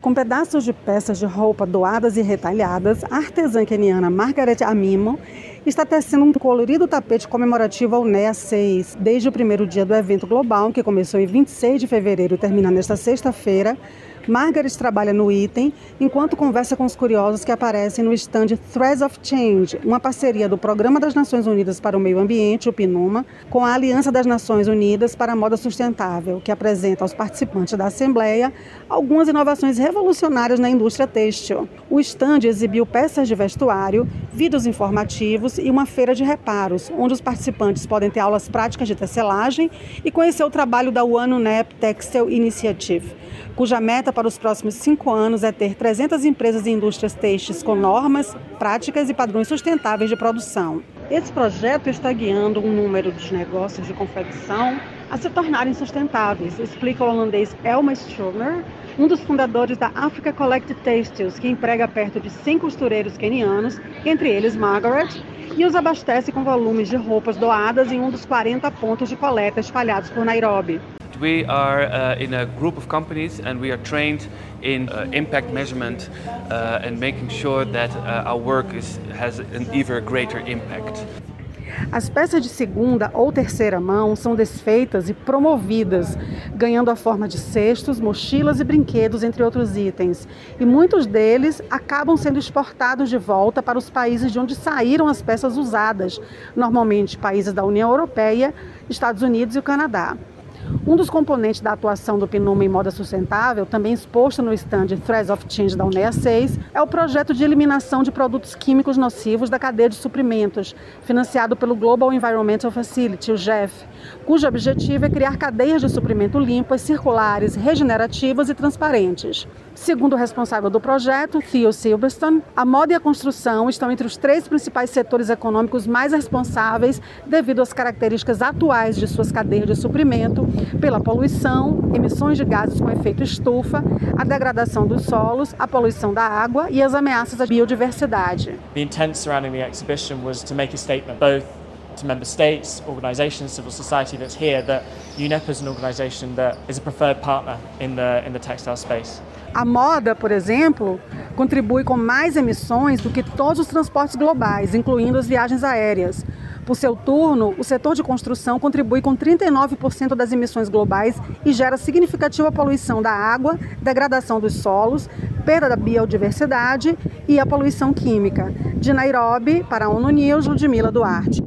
Com pedaços de peças de roupa doadas e retalhadas, a artesã keniana Margaret Amimo está tecendo um colorido tapete comemorativo ao NEA 6. Desde o primeiro dia do evento global, que começou em 26 de fevereiro e termina nesta sexta-feira, Margaret trabalha no item enquanto conversa com os curiosos que aparecem no stand Threads of Change, uma parceria do Programa das Nações Unidas para o Meio Ambiente, o PNUMA, com a Aliança das Nações Unidas para a Moda Sustentável, que apresenta aos participantes da Assembleia algumas inovações revolucionárias na indústria têxtil. O stand exibiu peças de vestuário, vídeos informativos e uma feira de reparos, onde os participantes podem ter aulas práticas de tecelagem e conhecer o trabalho da One UNEP Textile Initiative, cuja meta para os próximos cinco anos é ter 300 empresas e indústrias têxteis com normas, práticas e padrões sustentáveis de produção. Esse projeto está guiando um número de negócios de confecção a se tornarem sustentáveis, explica o holandês Elma Stromer, um dos fundadores da Africa Collect Textiles, que emprega perto de 100 costureiros kenianos, entre eles Margaret, e os abastece com volumes de roupas doadas em um dos 40 pontos de coleta espalhados por Nairobi. We are uh, in a group of companies and we are trained in uh, impact measurement uh, and making sure that uh, our work is, has an even greater impact. As peças de segunda ou terceira mão são desfeitas e promovidas, ganhando a forma de cestos, mochilas e brinquedos, entre outros itens. E muitos deles acabam sendo exportados de volta para os países de onde saíram as peças usadas, normalmente países da União Europeia, Estados Unidos e o Canadá. Um dos componentes da atuação do PNUMA em moda sustentável, também exposto no stand Threads of Change da UNEA 6, é o projeto de eliminação de produtos químicos nocivos da cadeia de suprimentos, financiado pelo Global Environmental Facility, o GEF, cujo objetivo é criar cadeias de suprimento limpas, circulares, regenerativas e transparentes. Segundo o responsável do projeto, Theo Silverstone, a moda e a construção estão entre os três principais setores econômicos mais responsáveis devido às características atuais de suas cadeias de suprimento pela poluição, emissões de gases com efeito estufa, a degradação dos solos, a poluição da água e as ameaças à biodiversidade. The intent surrounding the exhibition was to make a statement both to member states, organisations, civil society that's here that UNEP is an organisation that is a preferred partner in the in the textile space. A moda, por exemplo, contribui com mais emissões do que todos os transportes globais, incluindo as viagens aéreas. Por seu turno, o setor de construção contribui com 39% das emissões globais e gera significativa poluição da água, degradação dos solos, perda da biodiversidade e a poluição química. De Nairobi, para a ONU News, Ludmila Duarte.